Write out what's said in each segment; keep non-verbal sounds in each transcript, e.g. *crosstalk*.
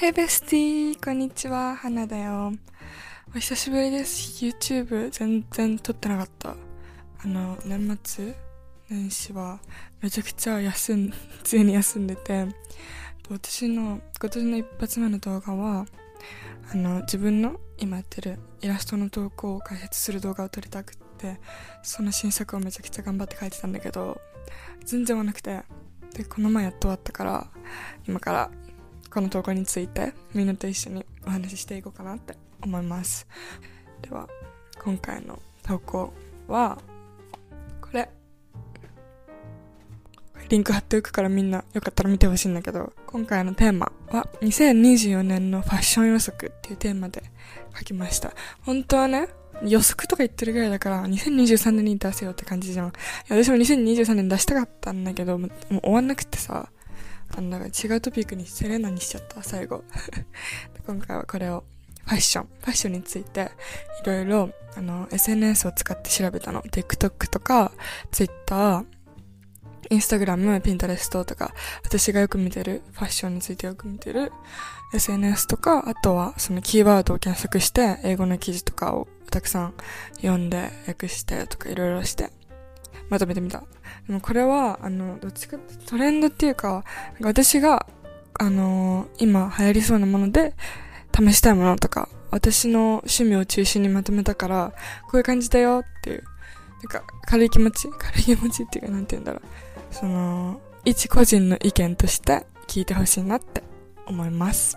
Hey bestie! こんにちは、花だよ。お久しぶりです。YouTube 全然撮ってなかった。あの、年末年始はめちゃくちゃ休ん、*laughs* 普通に休んでて、私の今年の一発目の動画は、あの、自分の今やってるイラストの投稿を解説する動画を撮りたくって、その新作をめちゃくちゃ頑張って書いてたんだけど、全然終わなくて、で、この前やっと終わったから、今からこの投稿についてみんなと一緒にお話ししていこうかなって思います。では、今回の投稿は、これ。リンク貼っておくからみんなよかったら見てほしいんだけど、今回のテーマは2024年のファッション予測っていうテーマで書きました。本当はね、予測とか言ってるぐらいだから2023年に出せよって感じじゃん。いや私も2023年出したかったんだけど、もうもう終わんなくてさ、あの、違うトピックにセレナにしちゃった、最後。*laughs* 今回はこれを、ファッション、ファッションについて、いろいろ、あの、SNS を使って調べたの。TikTok とか、Twitter、Instagram、Pinterest とか、私がよく見てる、ファッションについてよく見てる SNS とか、あとはそのキーワードを検索して、英語の記事とかをたくさん読んで、訳してとかいろいろして、まとめてみた。でもこれは、あの、どっちかトレンドっていうか、私が、あのー今流行りそうなもので、試したいものとか、私の趣味を中心にまとめたから、こういう感じだよっていう、なんか、軽い気持ち *laughs* 軽い気持ちっていうか、なんて言うんだろう。その、一個人の意見として聞いてほしいなって思います。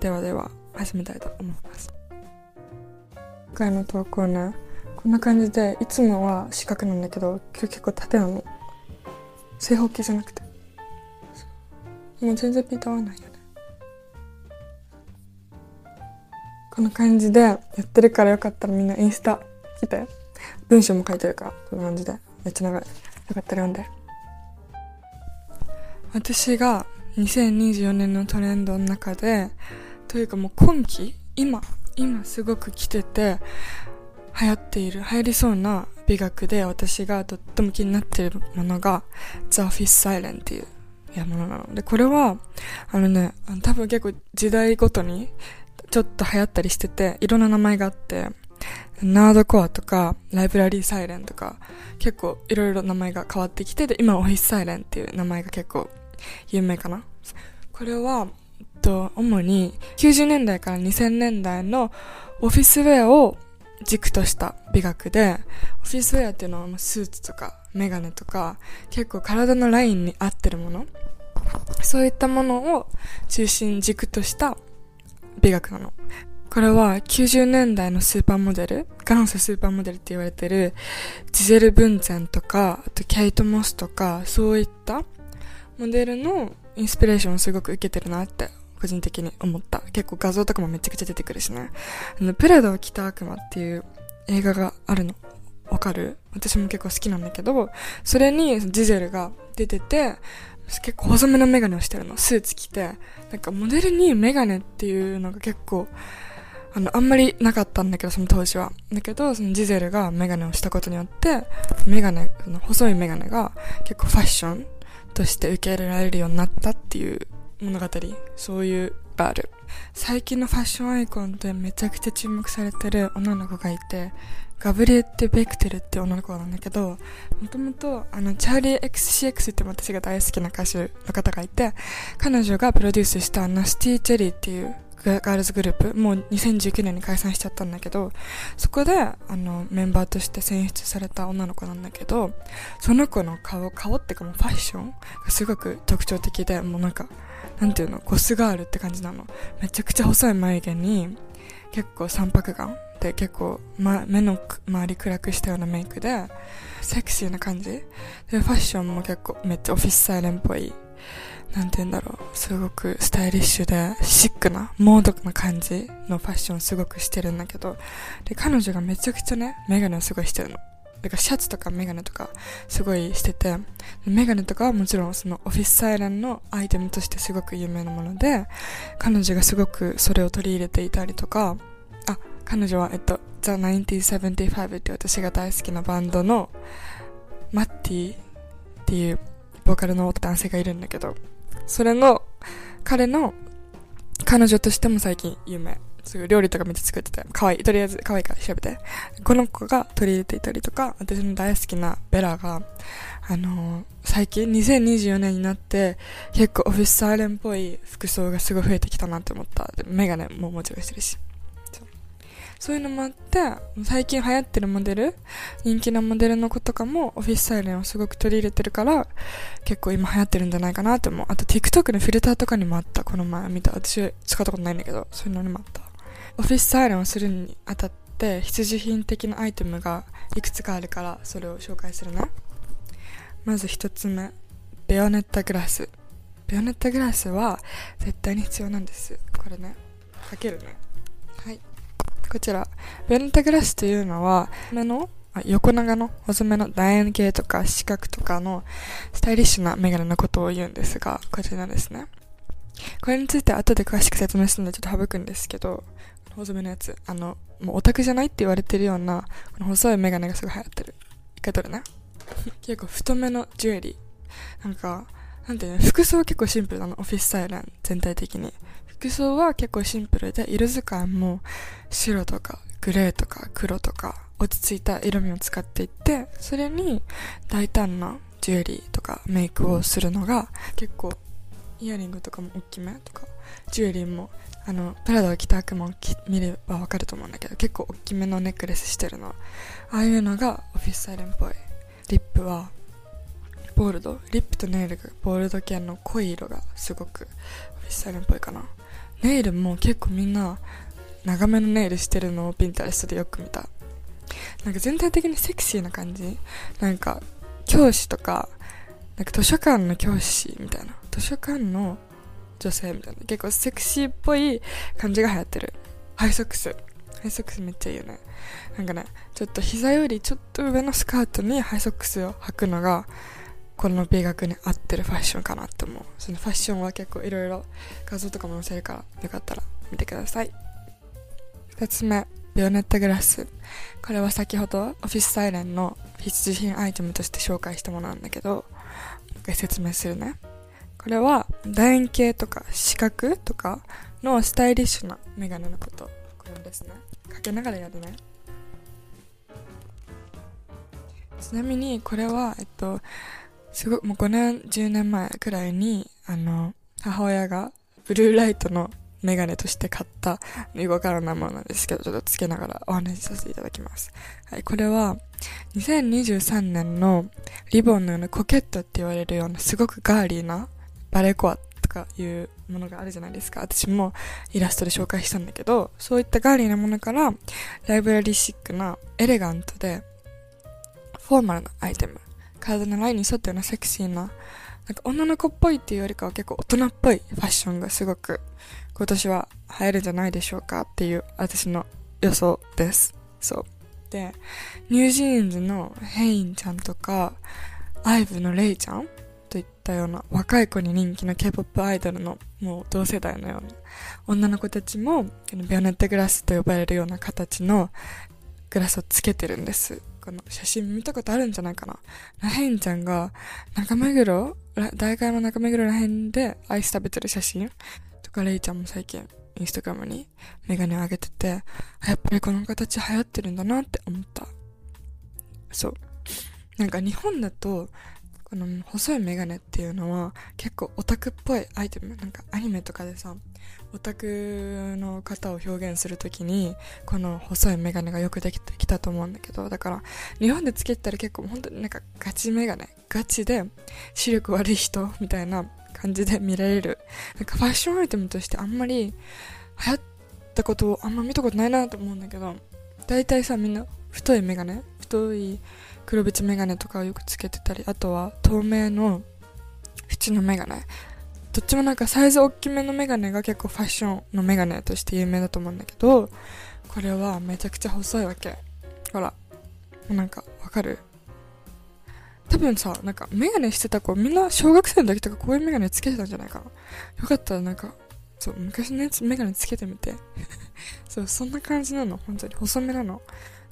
ではでは、始めたいと思います。今回の投稿ね、こんな感じで、いつもは四角なんだけど、今日結構縦なの。正方形じゃなくて。もう全然ピント合わないよね。こんな感じでやってるからよかったらみんなインスタ来て。文章も書いてるから、こんな感じで。めっちゃ長い。よかったら読んで。私が2024年のトレンドの中で、というかもう今季今、今すごく来てて、流行っている、流行りそうな美学で私がとっても気になっているものが The Office Silent っていうやものなの。で、これは、あのね、多分結構時代ごとにちょっと流行ったりしてて、いろんな名前があって、ナードコアとか、ライブラリーサイレンとか、結構いろいろ名前が変わってきて、で、今オフィスサイレンっていう名前が結構有名かな。これは、えっと、主に90年代から2000年代のオフィスウェアを軸とした美学で、オフィスウェアっていうのはまスーツとかメガネとか、結構体のラインに合ってるもの。そういったものを中心軸とした美学なの。これは90年代のスーパーモデル、元祖スーパーモデルって言われてるジゼル・ブンゼンとか、あとケイト・モスとか、そういったモデルのインスピレーションをすごく受けてるなって個人的に思った。結構画像とかもめちゃくちゃ出てくるしね。あの、プラダを着た悪魔っていう映画があるの。わかる？私も結構好きなんだけど、それにジゼルが出てて、結構細めのメガネをしてるの。スーツ着て。なんかモデルにメガネっていうのが結構、あの、あんまりなかったんだけど、その当時は。だけど、そのジゼルがメガネをしたことによって、メガネ、その細いメガネが結構ファッションとして受け入れられるようになったっていう物語。そういうがある。最近のファッションアイコンでめちゃくちゃ注目されてる女の子がいて、ガブリエッテ・ベクテルって女の子なんだけど、もともと、あの、チャーリー XCX って私が大好きな歌手の方がいて、彼女がプロデュースしたナスティ・チェリーっていうガールズグループ、もう2019年に解散しちゃったんだけど、そこで、あの、メンバーとして選出された女の子なんだけど、その子の顔、顔っていうかもうファッションがすごく特徴的で、もうなんか、なんていうの、ゴスガールって感じなの。めちゃくちゃ細い眉毛に、結構三白眼で結構、ま、目の周り暗くしたようなメイクで、セクシーな感じで、ファッションも結構めっちゃオフィスサイレンっぽい、なんて言うんだろう、すごくスタイリッシュで、シックな、モードな感じのファッションすごくしてるんだけど、で、彼女がめちゃくちゃね、メガネをすごいしてるの。だからシャツとかメガネとかすごいしてて、メガネとかはもちろんそのオフィスサイレンのアイテムとしてすごく有名なもので、彼女がすごくそれを取り入れていたりとか、あ、彼女はえっと、The 1975って私が大好きなバンドのマッティっていうボーカルの男性がいるんだけど、それの、彼の彼女としても最近有名。すぐ料理とかめっちゃ作ってて、可愛い。とりあえず可愛いから調べて。この子が取り入れていたりとか、私の大好きなベラが、あのー、最近2024年になって結構オフィスサイレンっぽい服装がすごい増えてきたなって思った。メガネももちろんしてるし。そういうのもあって、最近流行ってるモデル、人気なモデルの子とかもオフィスサイレンをすごく取り入れてるから、結構今流行ってるんじゃないかなって思う。あと TikTok のフィルターとかにもあった。この前見た。私使ったことないんだけど、そういうのにもあった。オフィスサイレンをするにあたって必需品的なアイテムがいくつかあるからそれを紹介するね。まず一つ目ベヨネッタグラス。ベヨネッタグラスは絶対に必要なんです。これねかけるね。はい。こちら、ベルタグラスというのは、目の横長の細めの楕円形とか四角とかのスタイリッシュなメガネのことを言うんですが、こちらですね。これについて後で詳しく説明するのでちょっと省くんですけど、細めのやつ、あの、もうオタクじゃないって言われてるような、この細いメガネがすごい流行ってる。一回取るね。*laughs* 結構太めのジュエリー。なんか、なんていうの、服装は結構シンプルなの、オフィスサイレン全体的に。服装は結構シンプルで、色使いも白とかグレーとか黒とか落ち着いた色味を使っていって、それに大胆なジュエリーとかメイクをするのが結構イヤリングとかも大きめとか、ジュエリーもあの、プラダを着た悪魔を見ればわかると思うんだけど、結構大きめのネックレスしてるの。ああいうのがオフィスサイレンっぽい。リップは、ボールド。リップとネイルがボールド系の濃い色がすごくオフィスサイレンっぽいかな。ネイルも結構みんな長めのネイルしてるのをピンタレストでよく見た。なんか全体的にセクシーな感じ？なんか教師とか、なんか図書館の教師みたいな。図書館の女性みたいな。結構セクシーっぽい感じが流行ってる。ハイソックス。ハイソックスめっちゃいいよね。なんかね、ちょっと膝よりちょっと上のスカートにハイソックスを履くのがこの美学に合ってるファッションかなって思うそのファッションは結構いろいろ画像とかも載せるからよかったら見てください2つ目ビオネットグラスこれは先ほどオフィスサイレンの必需品アイテムとして紹介したものなんだけど一回説明するねこれは楕円形とか四角とかのスタイリッシュなメガネのこと。これですね。かけながらやるね。ちなみにこれはえっとすごもう5年、10年前くらいに、あの、母親がブルーライトのメガネとして買ったよくわからなものなんですけど、ちょっとつけながらお話しさせていただきます。はい、これは2023年のリボンのようなコケットって言われるようなすごくガーリーなバレコアとかいうものがあるじゃないですか。私もイラストで紹介したんだけど、そういったガーリーなものからライブラリシックなエレガントでフォーマルなアイテム体のラインに沿ったようなセクシーな、なんか女の子っぽいっていうよりかは結構大人っぽいファッションがすごく今年は流行るんじゃないでしょうかっていう私の予想です。そう。で、ニュージーンズのヘリンちゃんとか、アイブのレイちゃんといったような若い子に人気の K-POP アイドルのもう同世代のような女の子たちもベヨネッタグラスと呼ばれるような形のグラスをつけてるんです。この写真見たことあるんじゃないかな。ヘリンちゃんが中目黒、大会の中目黒らへんでアイス食べてる写真とか、レイちゃんも最近インスタグラムにメガネを上げてて、やっぱりこの形流行ってるんだなって思った。そう。なんか日本だとこの細いメガネっていうのは結構オタクっぽいアイテム。なんかアニメとかでさオタクの方を表現するときにこの細いメガネがよくできてきたと思うんだけど。だから日本でつけたら結構本当になんかガチメガネガチで視力悪い人みたいな感じで見られる。なんかファッションアイテムとしてあんまり流行ったことをあんま見たことないなと思うんだけど大体さみんな太いメガネ太い黒縁メガネとかをよくつけてたりあとは透明の縁のメガネどっちもなんかサイズ大きめのメガネが結構ファッションのメガネとして有名だと思うんだけどこれはめちゃくちゃ細いわけ。ほらなんかわかる？多分さなんかメガネしてた子みんな小学生の時とかこういうメガネつけてたんじゃないかな。よかったらなんかそう昔のやつメガネつけてみて。*laughs* そうそんな感じなの本当に。細めなの。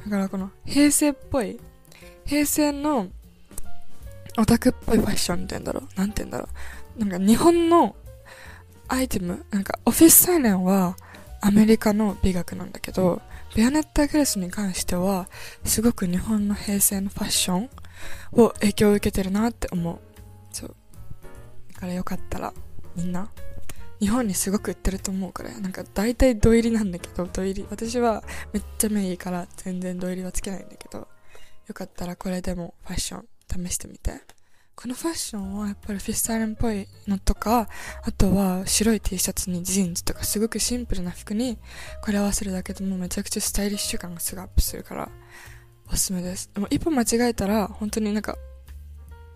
だからこの平成っぽい平成のオタクっぽいファッションって言うんだろう？なんて言うんだろう？なんか日本のアイテム、なんかオフィスサイレンはアメリカの美学なんだけど、ベアネッタ・グレスに関しては、すごく日本の平成のファッションを影響を受けてるなって思う。そう。だからよかったら、みんな、日本にすごく売ってると思うから、なんか大体土入りなんだけど、土入り。私はめっちゃ目いいから全然土入りはつけないんだけど、よかったらこれでもファッション試してみて。このファッションはやっぱりフィスタイルンっぽいのとか、あとは白い T シャツにジーンズとかすごくシンプルな服にこれ合わせるだけでもめちゃくちゃスタイリッシュ感がすぐアップするからおすすめです。でも一歩間違えたら本当になんか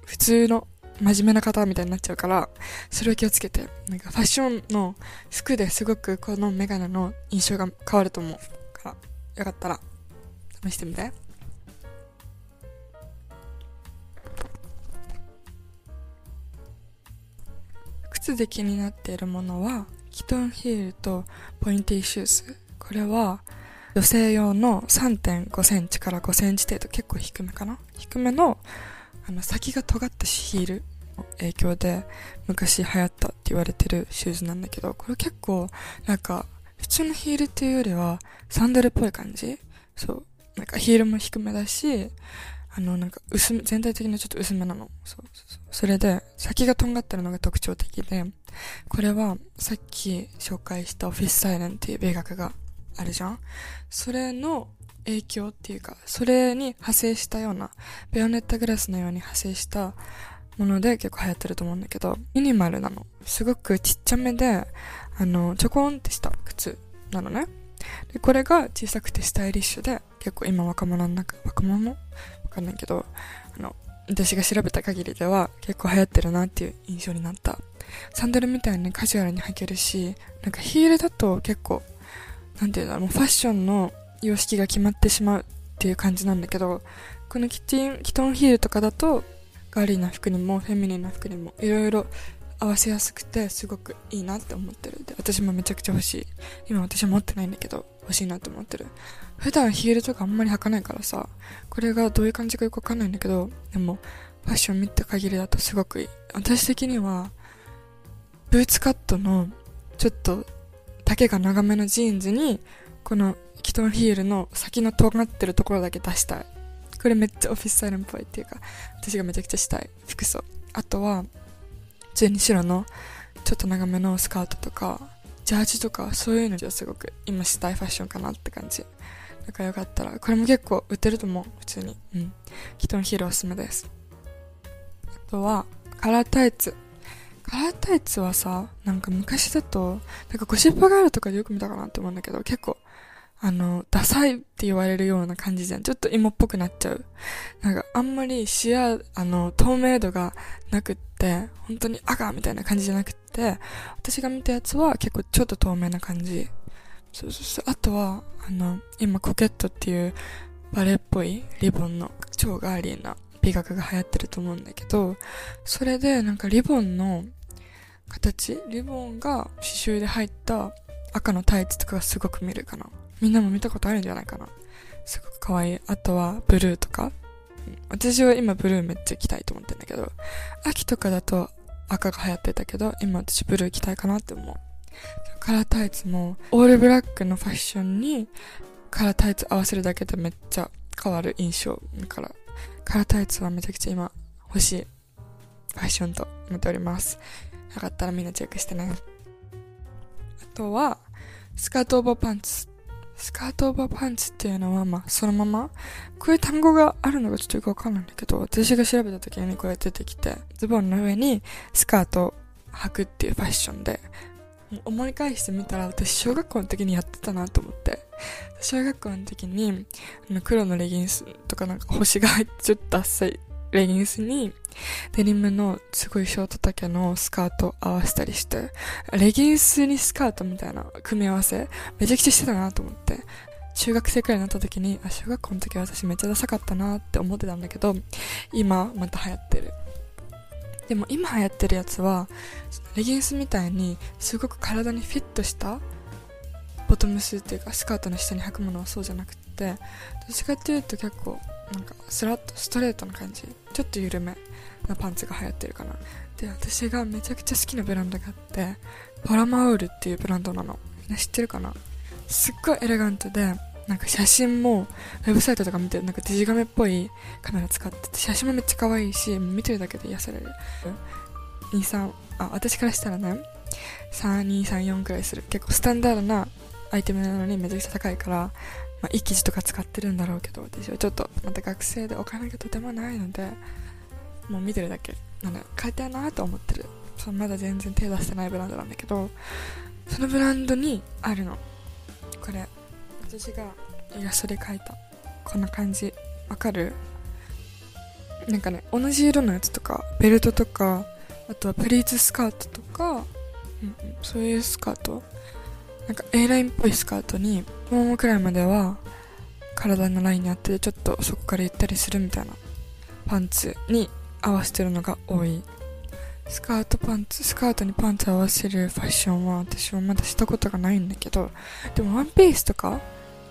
普通の真面目な方みたいになっちゃうから、それを気をつけて。なんかファッションの服ですごくこのメガネの印象が変わると思うから、よかったら試してみて。靴で気になっているものは、キトンヒールとポインティーシューズ。これは、女性用の3.5センチから5センチ程度、結構低めかな？低めの、あの、先が尖ったヒールの影響で、昔流行ったって言われてるシューズなんだけど、これ結構、なんか、普通のヒールっていうよりは、サンダルっぽい感じ？そう。なんかヒールも低めだし、あの、なんか薄め、全体的にちょっと薄めなの。そうそうそ。れで、先がとんがってるのが特徴的で、これはさっき紹介したオフィスサイレンっていう米学があるじゃんそれの影響っていうか、それに派生したような、ベヨネッタグラスのように派生したもので結構流行ってると思うんだけど、ミニマルなの。すごくちっちゃめで、あの、ちょこんってした靴なのね。で、これが小さくてスタイリッシュで、結構今若者の中、若者わかんないけど、あの、私が調べた限りでは結構流行ってるなっていう印象になった。サンダルみたいにカジュアルに履けるし、なんかヒールだと結構、なんていうんだろう、ファッションの様式が決まってしまうっていう感じなんだけど、このキティン、キトンヒールとかだと、ガーリーな服にもフェミニンな服にもいろいろ合わせやすくてすごくいいなって思ってる。で、私もめちゃくちゃ欲しい。今私は持ってないんだけど、欲しいなって思ってる。普段ヒールとかあんまり履かないからさ、これがどういう感じかよくわかんないんだけど、でも、ファッション見た限りだとすごくいい。私的には、ブーツカットの、ちょっと、丈が長めのジーンズに、このキトンヒールの先の尖ってるところだけ出したい。これめっちゃオフィスサイルっぽいっていうか、私がめちゃくちゃしたい服装。あとは、普通に白の、ちょっと長めのスカートとか、ジャージとかそういうのじゃすごく今したいファッションかなって感じ。だからよかったら、これも結構売ってると思う、普通に。うん。キトンヒールおすすめです。あとは、カラータイツ。カラータイツはさ、なんか昔だと、なんかゴシップガールとかでよく見たかなって思うんだけど、結構、あの、ダサいって言われるような感じじゃん。ちょっと芋っぽくなっちゃう。なんかあんまり視野、あの、透明度がなくって、本当に赤みたいな感じじゃなくって、私が見たやつは結構ちょっと透明な感じ。そうそうそう。あとは、あの、今コケットっていうバレーっぽいリボンの超ガーリーな美学が流行ってると思うんだけど、それでなんかリボンの形、リボンが刺繍で入った赤のタイツとかがすごく見るかな。みんなも見たことあるんじゃないかな。すごく可愛い。あとは、ブルーとか。私は今ブルーめっちゃ着たいと思ってんだけど、秋とかだと赤が流行ってたけど、今私ブルー着たいかなって思う。カラータイツも、オールブラックのファッションに、カラータイツ合わせるだけでめっちゃ変わる印象。だから、カラータイツはめちゃくちゃ今欲しいファッションと思っております。よかったらみんなチェックしてね。あとは、スカートオーバーパンツスカートオーバーパンツっていうのは、まあ、そのまま、こういう単語があるのがちょっとよくわかんないんだけど、私が調べた時にこうやって出てきて、ズボンの上にスカートを履くっていうファッションで、思い返してみたら私小学校の時にやってたなと思って、小学校の時に、あの黒のレギンスとかなんか星が入ってちょっとダッサいレギンスに、デニムのすごいショート丈のスカート合わせたりして、レギンスにスカートみたいな組み合わせ、めちゃくちゃしてたなと思って、中学生くらいになった時に、あ、小学校の時私めっちゃダサかったなって思ってたんだけど、今また流行ってる。でも今流行ってるやつは、レギンスみたいにすごく体にフィットしたボトムスっていうかスカートの下に履くものはそうじゃなくて、どっちかっていうと結構なんかスラッとストレートな感じちょっと緩めなパンツが流行ってるかな。で私がめちゃくちゃ好きなブランドがあってパラマウールっていうブランドなの。みんな知ってるかな？すっごいエレガントでなんか写真もウェブサイトとか見てなんかデジカメっぽいカメラ使ってて写真もめっちゃ可愛いし見てるだけで癒される。23あ私からしたらね3234くらいする。結構スタンダードなアイテムなのにめちゃくちゃ高いから、まあ、いい生地とか使ってるんだろうけど私はちょっとまた学生でお金がとてもないのでもう見てるだけ。なんで買いたいなと思ってる。そまだ全然手出してないブランドなんだけどそのブランドにあるの。これ私がイラストで描いた。こんな感じ。わかる？なんかね同じ色のやつとかベルトとかあとはプリーツスカートとか、うん、そういうスカート。なんか A ラインっぽいスカートにももくらいまでは体のラインにあってちょっとそこからゆったりするみたいなパンツに合わせてるのが多い。スカートパンツスカートにパンツ合わせるファッションは私はまだしたことがないんだけどでもワンピースとか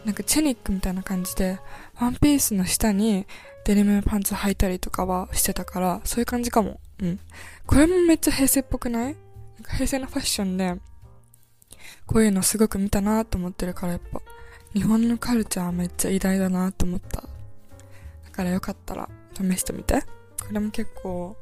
なんかチェニックみたいな感じでワンピースの下にデニムパンツ履いたりとかはしてたからそういう感じかも。うん。これもめっちゃ平成っぽくない？なんか平成のファッションでこういうのすごく見たなと思ってるからやっぱ。日本のカルチャーめっちゃ偉大だなと思った。だからよかったら試してみて。これも結構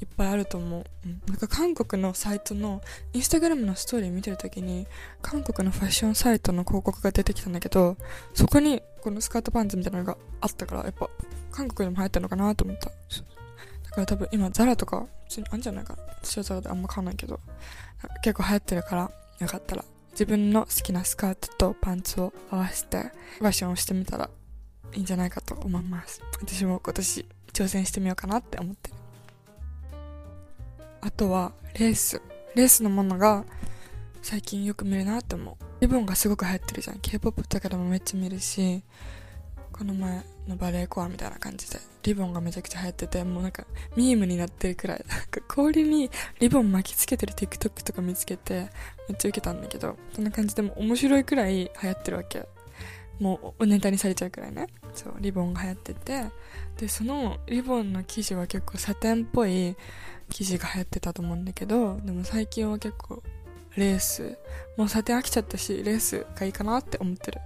いっぱいあると思う、うん、なんか韓国のサイトのインスタグラムのストーリー見てるときに韓国のファッションサイトの広告が出てきたんだけどそこにこのスカートパンツみたいなのがあったからやっぱ韓国でも流行ったのかなと思った。だから多分今ザラとか普通にあるんじゃないかな。私はザラであんま買わないけど結構流行ってるから。よかったら自分の好きなスカートとパンツを合わせてファッションをしてみたらいいんじゃないかと思います。私も今年挑戦してみようかなって思ってる。あとはレース。レースのものが最近よく見るなって思う。リボンがすごく流行ってるじゃん。K-POP とかでもめっちゃ見るしこの前のバレエコアみたいな感じでリボンがめちゃくちゃ流行っててもうなんかミームになってるくらいなんか氷にリボン巻きつけてる TikTok とか見つけてめっちゃ受けたんだけどそんな感じでも面白いくらい流行ってるわけ。もうおネタにされちゃうくらいね。そうリボンが流行っててでそのリボンの生地は結構サテンっぽい生地が流行ってたと思うんだけどでも最近は結構レースもうサテン飽きちゃったしレースがいいかなって思ってる。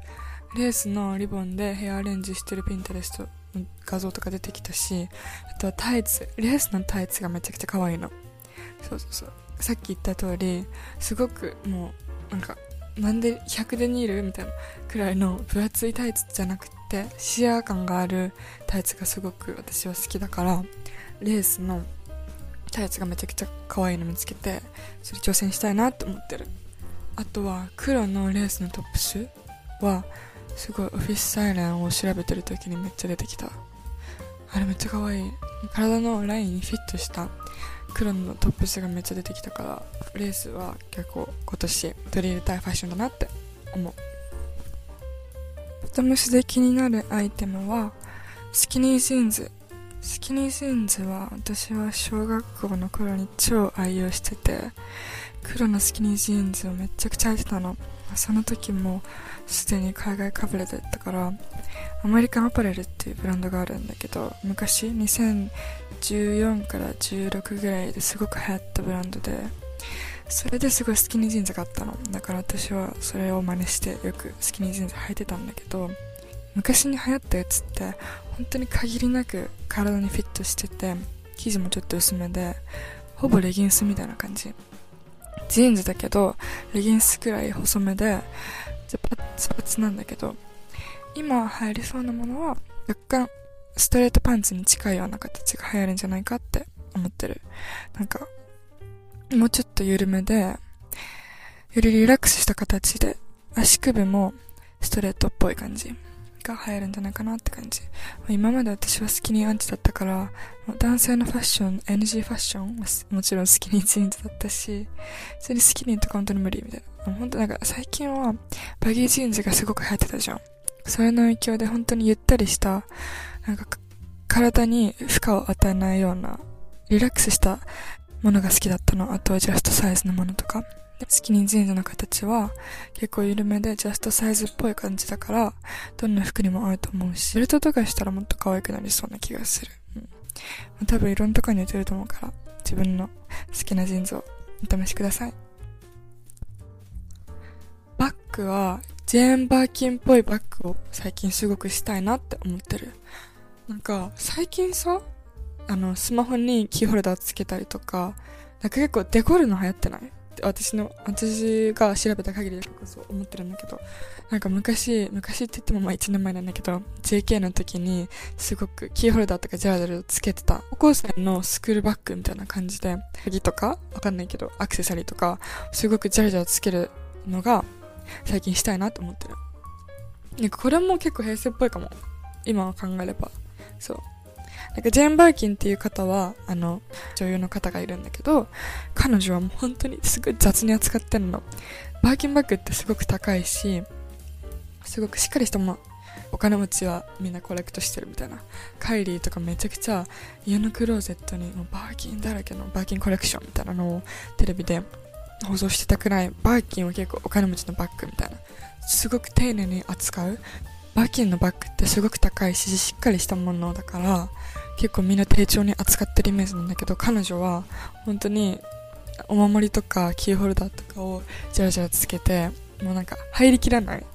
レースのリボンでヘアアレンジしてるピンタレストの画像とか出てきたしあとはタイツレースのタイツがめちゃくちゃ可愛いの。そうそうそう。さっき言った通りすごくもうなんかなんで100デニールみたいなくらいの分厚いタイツじゃなくてシアー感があるタイツがすごく私は好きだからレースのタイツがめちゃくちゃ可愛いの見つけてそれ挑戦したいなって思ってる。あとは黒のレースのトップスはすごいオフィスサイレンを調べてる時にめっちゃ出てきた。あれめっちゃ可愛い。体のラインにフィットした黒のトップスがめっちゃ出てきたからレースは結構今年取り入れたいファッションだなって思う。ボトムスで気になるアイテムはスキニージーンズ。スキニージーンズは私は小学校の頃に超愛用してて黒のスキニージーンズをめちゃくちゃ履いてたの。その時もすでに海外かぶれだったからアメリカンアパレルっていうブランドがあるんだけど昔2014から16ぐらいですごく流行ったブランドでそれですごいスキニージーンズがあったの。だから私はそれを真似してよくスキニージーンズ履いてたんだけど昔に流行ったやつって本当に限りなく体にフィットしてて生地もちょっと薄めでほぼレギンスみたいな感じ。ジーンズだけどレギンスくらい細めでパツパツなんだけど今流行りそうなものは若干ストレートパンツに近いような形が流行るんじゃないかって思ってる。なんかもうちょっと緩めでよりリラックスした形で足首もストレートっぽい感じ。が流行るんじゃないかなって感じ。今まで私はスキニーアンチだったから、男性のファッション、NG ファッションもちろんスキニージーンズだったし、それにスキニーとか本当に無理みたいな。本当なんか最近はバギージーンズがすごく流行ってたじゃん。それの影響で本当にゆったりした、なんか体に負荷を与えないような、リラックスしたものが好きだったの。あとはジャストサイズのものとか。スキニージーンズの形は結構緩めでジャストサイズっぽい感じだから、どんな服にも合うと思うし、ベルトとかしたらもっと可愛くなりそうな気がする。うん。多分いろんなとこに似てると思うから、自分の好きなジーンズをお試しください。バッグは、ジェーン・バーキンっぽいバッグを最近すごくしたいなって思ってる。なんか、最近さ、あの、スマホにキーホルダーつけたりとか、なんか結構デコるの流行ってない？私の、私が調べた限りでそう思ってるんだけど、なんか昔、昔って言ってもまあ1年前なんだけど、JK の時にすごくキーホルダーとかジャラジャラつけてた、高校生のスクールバッグみたいな感じで、鍵とかわかんないけど、アクセサリーとか、すごくジャラジャラつけるのが最近したいなと思ってる。なんかこれも結構平成っぽいかも。今考えれば。そう。なんかジェーン・バーキンっていう方は、あの、女優の方がいるんだけど、彼女はもう本当にすごい雑に扱ってるの。バーキンバッグってすごく高いし、すごくしっかりしたもお金持ちはみんなコレクトしてるみたいな。カイリーとかめちゃくちゃ家のクローゼットにもうバーキンだらけのバーキンコレクションみたいなのをテレビで放送してたくらい、バーキンは結構お金持ちのバッグみたいな。すごく丁寧に扱う。バーキンのバッグってすごく高いし、しっかりしたものだから、結構みんな丁重に扱ってるイメージなんだけど、彼女は本当にお守りとかキーホルダーとかをじゃらじゃらつけて、もうなんか入りきらない。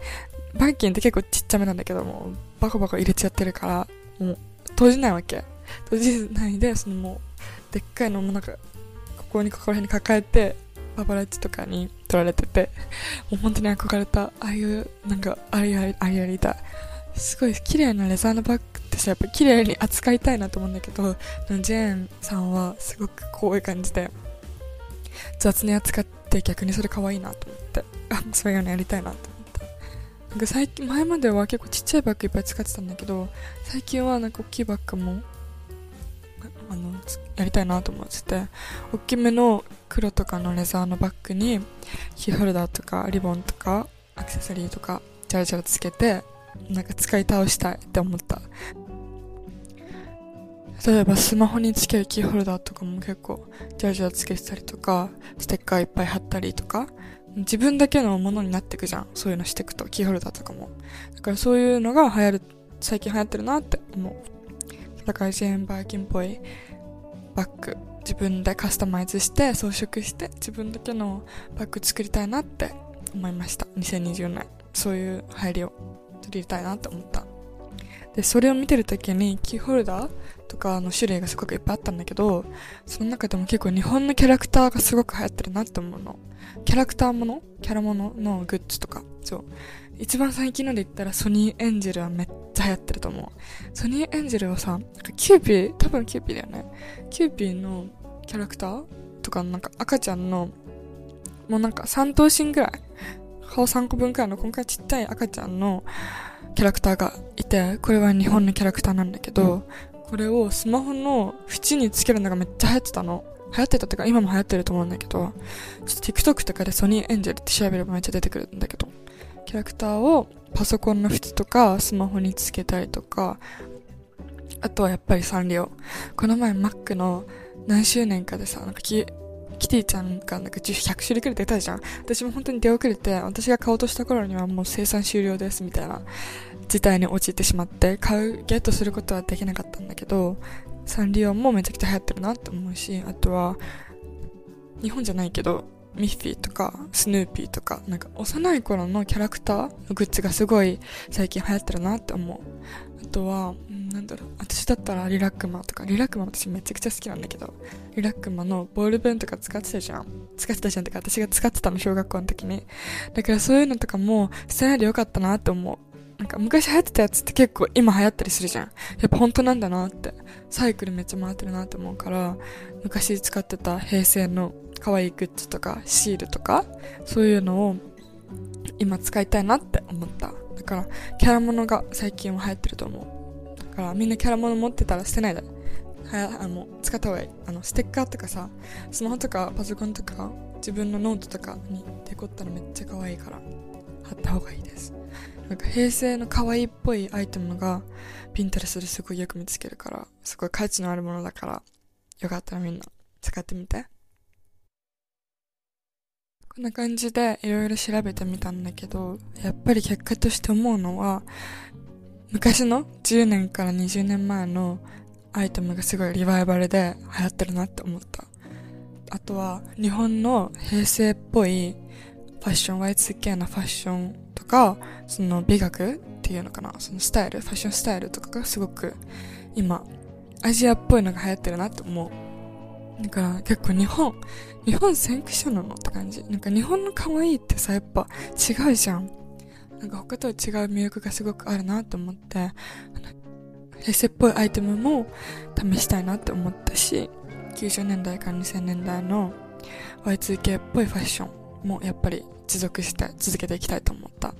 バーキンって結構ちっちゃめなんだけども、バコバコ入れちゃってるから、もう閉じないわけ。閉じないで、そのもう、でっかいのもなんか、ここにここら辺に抱えて、パパラッチとかに撮られてて、もう本当に憧れた、ああいう、なんか、あれやり、あれやりたい。すごい綺麗なレザーのバッグってさ、やっぱ綺麗に扱いたいなと思うんだけど、ジェーンさんはすごくこういう感じで、雑に扱って逆にそれ可愛いなと思って、あ、そういうのやりたいなと思った。なんか最近、前までは結構ちっちゃいバッグいっぱい使ってたんだけど、最近はなんか大きいバッグも、あの、やりたいなと思ってて、大きめの黒とかのレザーのバッグに、キーホルダーとかリボンとかアクセサリーとか、ジャラジャラつけて、なんか使い倒したいって思った。例えばスマホにつけるキーホルダーとかも結構ジャラジャラつけてたりとか、ステッカーいっぱい貼ったりとか、自分だけのものになってくじゃん。そういうのしてくと、キーホルダーとかも。だからそういうのが流行る、最近流行ってるなって思う。だからジェーン・バーキンっぽいバッグ、自分でカスタマイズして装飾して自分だけのバッグ作りたいなって思いました。2020年。そういう入りを取りたいなって思った。で、それを見てるときにキーホルダーとかの種類がすごくいっぱいあったんだけど、その中でも結構日本のキャラクターがすごく流行ってるなって思うの。キャラクターもの？キャラもののグッズとか。そう。一番最近ので言ったらソニーエンジェルはめっちゃ流行ってると思う。ソニーエンジェルはさ、なんかキューピー、多分キューピーだよね。キューピーのキャラクターとかなんか赤ちゃんの、もうなんか3頭身ぐらい、顔3個分くらいの今回ちっちゃい赤ちゃんのキャラクターがいて、これは日本のキャラクターなんだけど、これをスマホの縁につけるのがめっちゃ流行ってたの。流行ってたってか今も流行ってると思うんだけど、ちょっと TikTok とかでソニーエンジェルって調べればめっちゃ出てくるんだけど、キャラクターをパソコンの縁とかスマホにつけたりとか、あとはやっぱりサンリオ。この前 Mac の何周年かでさ、なんかキキティちゃんがなんか100種類くらい出たじゃん。私も本当に出遅れて、私が買おうとした頃にはもう生産終了ですみたいな事態に陥ってしまって、買う、ゲットすることはできなかったんだけど、サンリオもめちゃくちゃ流行ってるなって思うし、あとは、日本じゃないけど、ミッフィーとか、スヌーピーとか、なんか幼い頃のキャラクターのグッズがすごい最近流行ってるなって思う。あとは、なんだろう、私だったらリラックマとか、リラックマ私めちゃくちゃ好きなんだけど、リラックマのボールペンとか使ってたじゃん。使ってたじゃんってか、私が使ってたの小学校の時に。だからそういうのとかも捨てないでよかったなって思う。なんか昔流行ってたやつって結構今流行ったりするじゃん。やっぱ本当なんだなって。サイクルめっちゃ回ってるなって思うから、昔使ってた平成の可愛いグッズとかシールとか、そういうのを今使いたいなって思った。だから、キャラものが最近は流行ってると思う。だからみんなキャラもの持ってたら捨てないで。はや、あの、使った方がいい。あの、ステッカーとかさ、スマホとかパソコンとか、自分のノートとかにデコったらめっちゃ可愛いから、貼った方がいいです。なんか平成の可愛いっぽいアイテムがピンタレスですごいよく見つけるから、すごい価値のあるものだから、よかったらみんな使ってみて。こんな感じでいろいろ調べてみたんだけど、やっぱり結果として思うのは、昔の10年から20年前のアイテムがすごいリバイバルで流行ってるなって思った。あとは日本の平成っぽいファッション Y2K なファッションとかその美学っていうのかなそのスタイルファッションスタイルとかがすごく今アジアっぽいのが流行ってるなって思う。だから結構日本日本先駆者なのって感じ。なんか日本の可愛いってさやっぱ違うじゃん。なんか他とは違う魅力がすごくあるなって思って平成っぽいアイテムも試したいなって思ったし90年代から2000年代の Y2K っぽいファッションもやっぱり持続して続けていきたいと思った。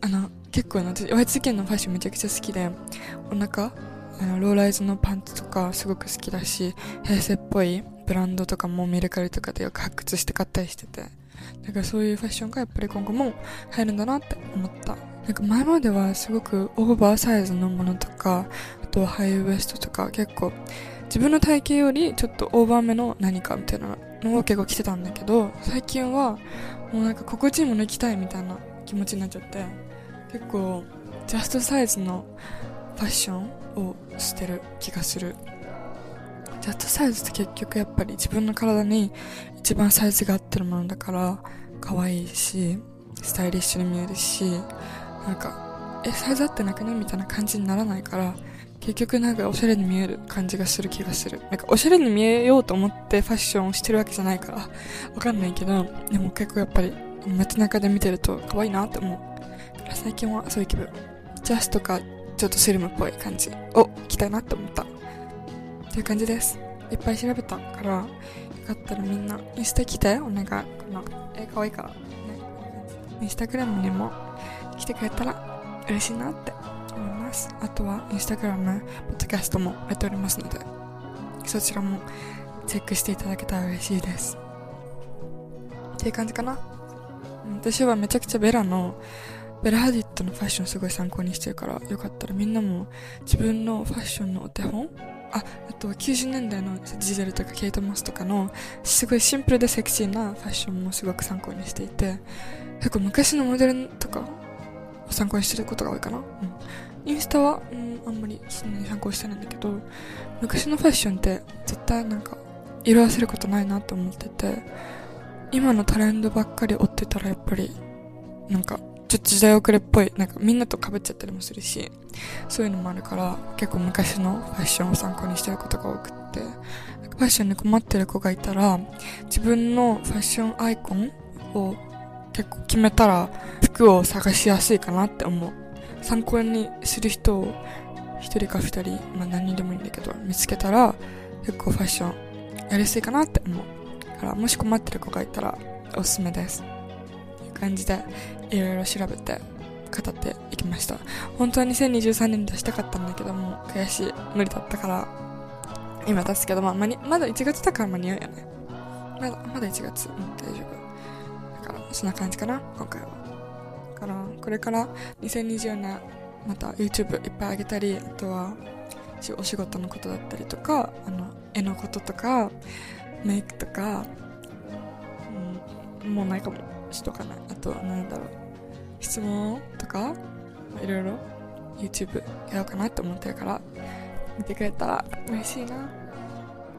あの結構私 Y2K のファッションめちゃくちゃ好きでお腹あのローライズのパンツとかすごく好きだし平成っぽいブランドとかもメルカリとかでよく発掘して買ったりしてて。だからそういうファッションがやっぱり今後も入るんだなって思った。なんか前まではすごくオーバーサイズのものとかあとはハイウエストとか結構自分の体型よりちょっとオーバーめの何かみたいなのを結構着てたんだけど最近はもうなんか心地いいもの着たいみたいな気持ちになっちゃって結構ジャストサイズのファッションをしてる気がする。ジャストサイズって結局やっぱり自分の体に一番サイズが合ってるものだから可愛いしスタイリッシュに見えるしなんかえサイズ合ってなくね？みたいな感じにならないから結局なんかおしゃれに見える感じがする気がする。なんかおしゃれに見えようと思ってファッションをしてるわけじゃないからわかんないけどでも結構やっぱり街中で見てると可愛いなって思う。だから最近はそういう気分。ジャスとかちょっとスリムっぽい感じ。を着たいなって思った。っていう感じです。いっぱい調べたからよかったらみんなインスタ来てお願い。このえ可愛いからねインスタグラムにも来てくれたら嬉しいなって。ます。あとはインスタグラムポッドキャストもやっておりますのでそちらもチェックしていただけたら嬉しいです。っていう感じかな。私はめちゃくちゃベラのベラハディットのファッションすごい参考にしてるからよかったらみんなも自分のファッションのお手本ああとは90年代のジゼルとかケイト・モスとかのすごいシンプルでセクシーなファッションもすごく参考にしていて結構昔のモデルとかを参考にしてることが多いかな、うん、インスタは、うん、あんまりそんなに参考してないんだけど昔のファッションって絶対なんか色あせることないなと思ってて今のトレンドばっかり追ってたらやっぱりなんかちょっと時代遅れっぽい、なんかみんなと被っちゃったりもするし、そういうのもあるから、結構昔のファッションを参考にしてることが多くって、ファッションに困ってる子がいたら、自分のファッションアイコンを結構決めたら、服を探しやすいかなって思う。参考にする人を一人か二人、まあ何人でもいいんだけど、見つけたら、結構ファッションやりやすいかなって思う。だから、もし困ってる子がいたら、おすすめです。いう。感じでいろいろ調べて語っていきました。本当は2023年に出したかったんだけども悔しい。無理だったから今出すけど、まあ、ままだ1月だから間に合うよね。まだまだ1月。うん大丈夫。だからそんな感じかな今回は。からこれから2024年また YouTube いっぱいあげたりあとはお仕事のことだったりとかあの絵のこととかメイクとか、うん、もうないかもしとかない。あとは何だろう質問とかいろいろ YouTube やろうかなって思ってるから見てくれたら嬉しいな。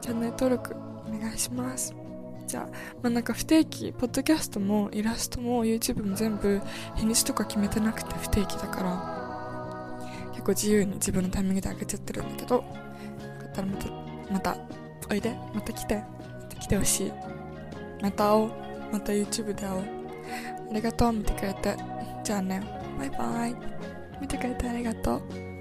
チャンネル登録お願いします。じゃあ、まあ、なんか不定期ポッドキャストもイラストも YouTube も全部日にちとか決めてなくて不定期だから結構自由に自分のタイミングで上げちゃってるんだけどよかったらまたまたおいでまた来てまた来てほしい。また会おうまた YouTube で会おう。ありがとう見てくれて。じゃあね。バイバイ。見てくれてありがとう。